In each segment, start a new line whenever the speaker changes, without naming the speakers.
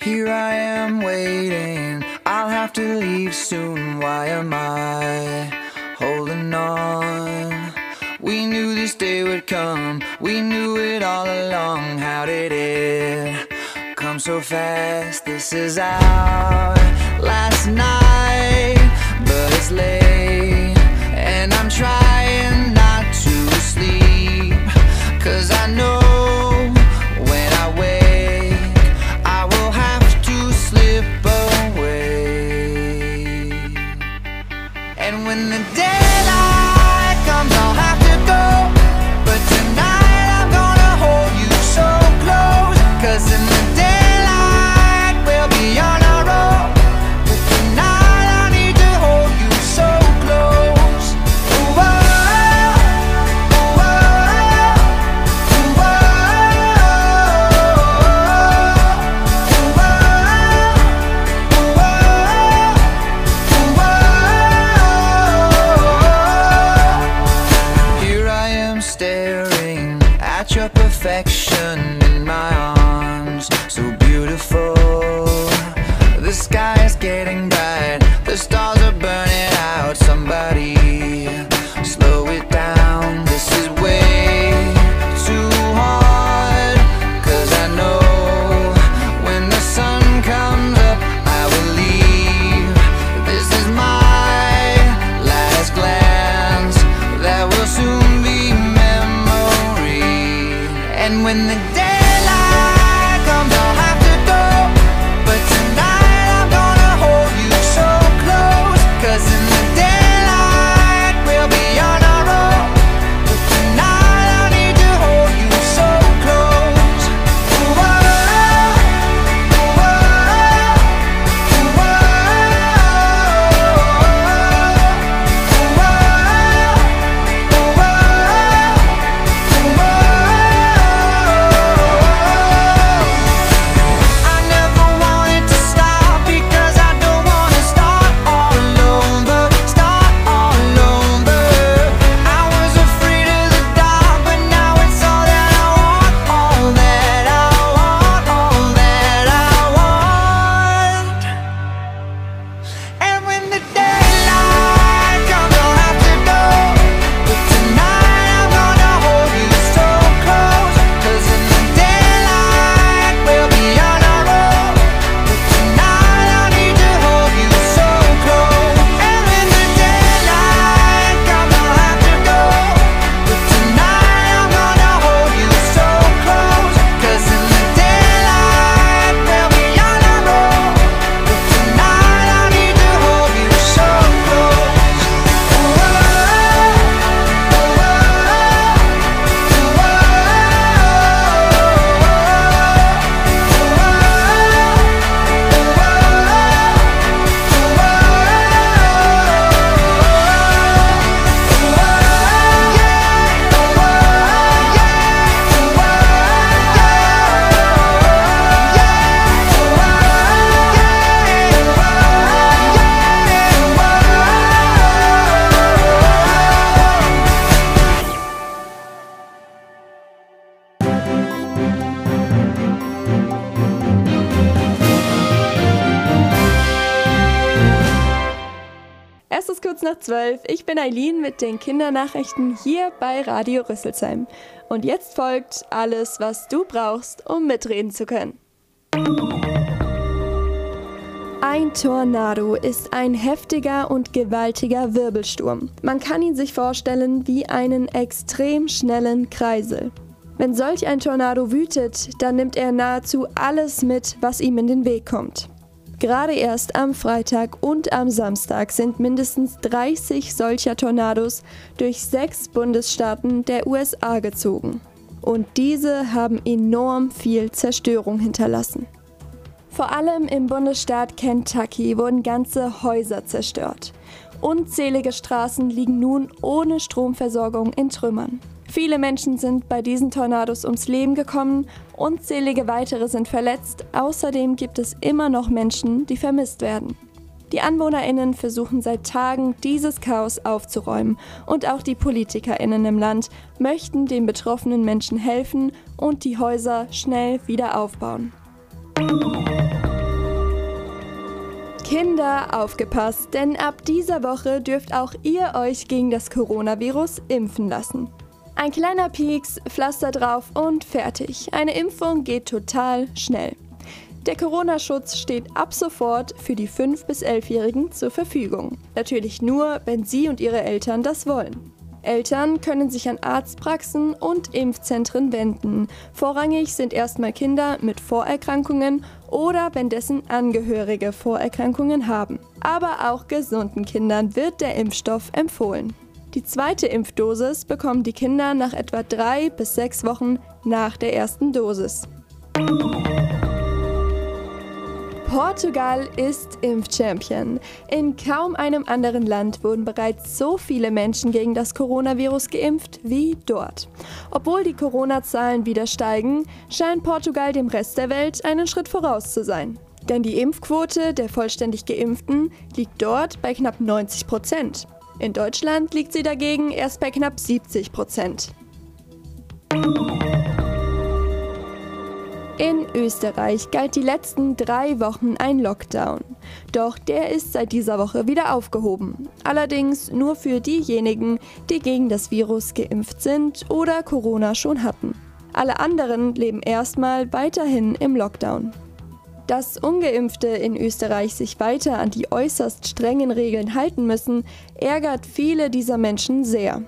Here I am waiting. I'll have to leave soon. Why am I holding on? We knew this day would come. We knew it all along. How did it come so fast? This is our last night, but it's late. And I'm trying And when the
Es ist kurz nach zwölf. Ich bin Eileen mit den Kindernachrichten hier bei Radio Rüsselsheim. Und jetzt folgt alles, was du brauchst, um mitreden zu können. Ein Tornado ist ein heftiger und gewaltiger Wirbelsturm. Man kann ihn sich vorstellen wie einen extrem schnellen Kreisel. Wenn solch ein Tornado wütet, dann nimmt er nahezu alles mit, was ihm in den Weg kommt. Gerade erst am Freitag und am Samstag sind mindestens 30 solcher Tornados durch sechs Bundesstaaten der USA gezogen. Und diese haben enorm viel Zerstörung hinterlassen. Vor allem im Bundesstaat Kentucky wurden ganze Häuser zerstört. Unzählige Straßen liegen nun ohne Stromversorgung in Trümmern. Viele Menschen sind bei diesen Tornados ums Leben gekommen, unzählige weitere sind verletzt, außerdem gibt es immer noch Menschen, die vermisst werden. Die Anwohnerinnen versuchen seit Tagen, dieses Chaos aufzuräumen und auch die Politikerinnen im Land möchten den betroffenen Menschen helfen und die Häuser schnell wieder aufbauen. Kinder, aufgepasst, denn ab dieser Woche dürft auch ihr euch gegen das Coronavirus impfen lassen. Ein kleiner Pieks, Pflaster drauf und fertig. Eine Impfung geht total schnell. Der Corona-Schutz steht ab sofort für die 5- bis 11-Jährigen zur Verfügung. Natürlich nur, wenn Sie und Ihre Eltern das wollen. Eltern können sich an Arztpraxen und Impfzentren wenden. Vorrangig sind erstmal Kinder mit Vorerkrankungen oder wenn dessen Angehörige Vorerkrankungen haben. Aber auch gesunden Kindern wird der Impfstoff empfohlen. Die zweite Impfdosis bekommen die Kinder nach etwa drei bis sechs Wochen nach der ersten Dosis. Portugal ist Impfchampion. In kaum einem anderen Land wurden bereits so viele Menschen gegen das Coronavirus geimpft wie dort. Obwohl die Corona-Zahlen wieder steigen, scheint Portugal dem Rest der Welt einen Schritt voraus zu sein. Denn die Impfquote der vollständig Geimpften liegt dort bei knapp 90 Prozent. In Deutschland liegt sie dagegen erst bei knapp 70 Prozent. In Österreich galt die letzten drei Wochen ein Lockdown. Doch der ist seit dieser Woche wieder aufgehoben. Allerdings nur für diejenigen, die gegen das Virus geimpft sind oder Corona schon hatten. Alle anderen leben erstmal weiterhin im Lockdown. Dass ungeimpfte in Österreich sich weiter an die äußerst strengen Regeln halten müssen, ärgert viele dieser Menschen sehr.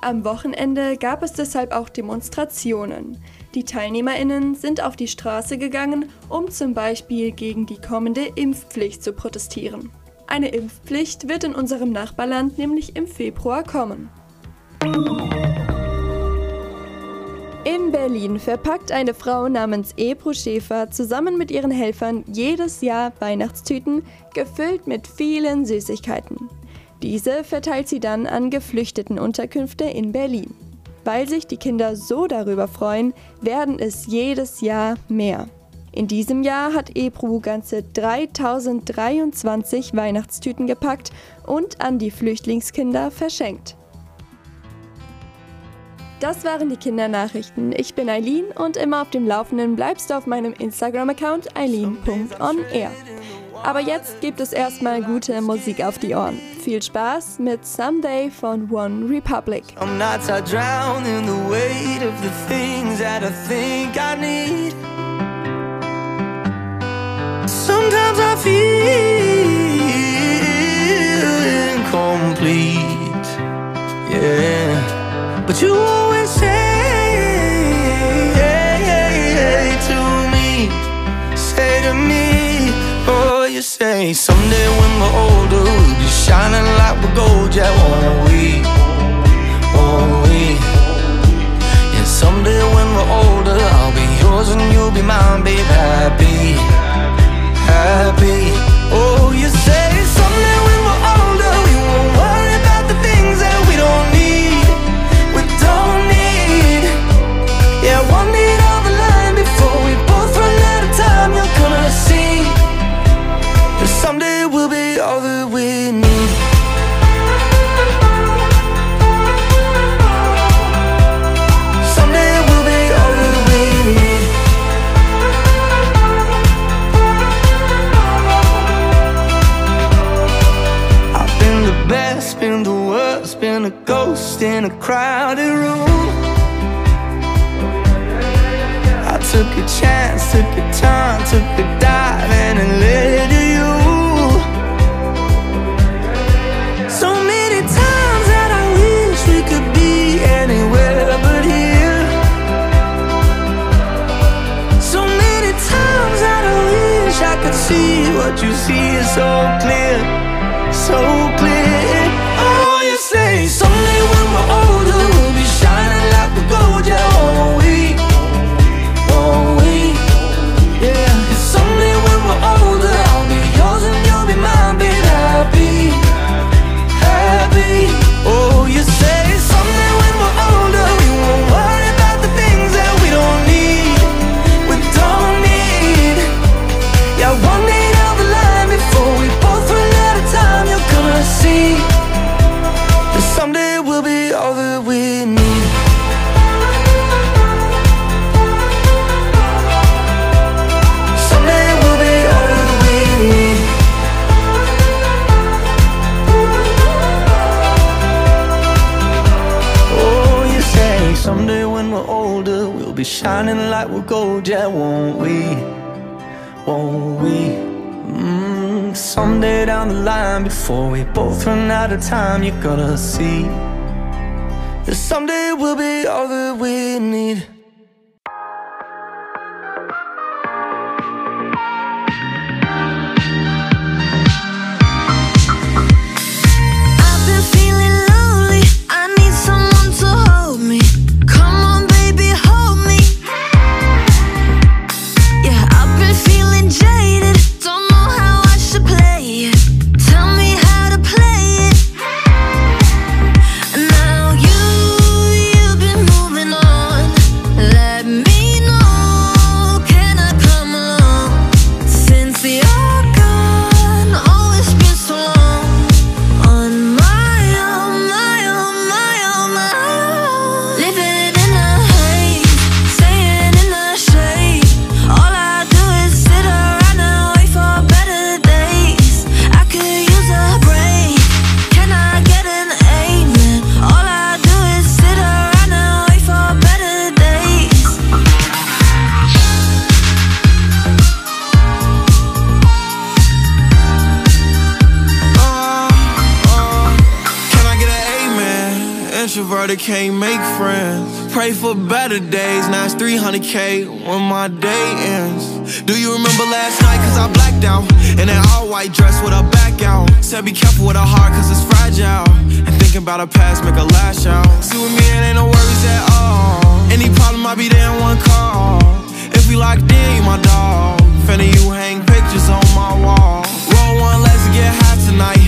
Am Wochenende gab es deshalb auch Demonstrationen. Die Teilnehmerinnen sind auf die Straße gegangen, um zum Beispiel gegen die kommende Impfpflicht zu protestieren. Eine Impfpflicht wird in unserem Nachbarland nämlich im Februar kommen. In Berlin verpackt eine Frau namens Ebru Schäfer zusammen mit ihren Helfern jedes Jahr Weihnachtstüten gefüllt mit vielen Süßigkeiten. Diese verteilt sie dann an Geflüchtetenunterkünfte in Berlin. Weil sich die Kinder so darüber freuen, werden es jedes Jahr mehr. In diesem Jahr hat Ebru ganze 3023 Weihnachtstüten gepackt und an die Flüchtlingskinder verschenkt. Das waren die Kindernachrichten. Ich bin Eileen und immer auf dem Laufenden bleibst du auf meinem Instagram-Account eileen.onair. Aber jetzt gibt es erstmal gute Musik auf die Ohren. Viel Spaß mit Someday von One Republic.
Some nights I drown in the weight of the things that I think I need. Sometimes I feel say someday when we're older, we'll be shining like we're gold, yeah, won't we? Won't we? And someday when we're older, I'll be yours and you'll be mine, babe, happy. Ghost in we're gold, yeah, won't we? Won't we?
Mm, someday down the line, before we both run out of time, you're gonna see that someday we'll be all that we need.
Introverted can't make friends. Pray for better days. Now it's 300k when my day ends. Do you remember last night? Cause I blacked out. In that all white dress with a back out. Said be careful with her heart cause it's fragile. And thinking about her past make her lash out. See with me, it ain't no worries at all. Any problem, I'll be there in one call. If we locked in, you my dog. Finna you hang pictures on my wall. Roll one, let's get high tonight.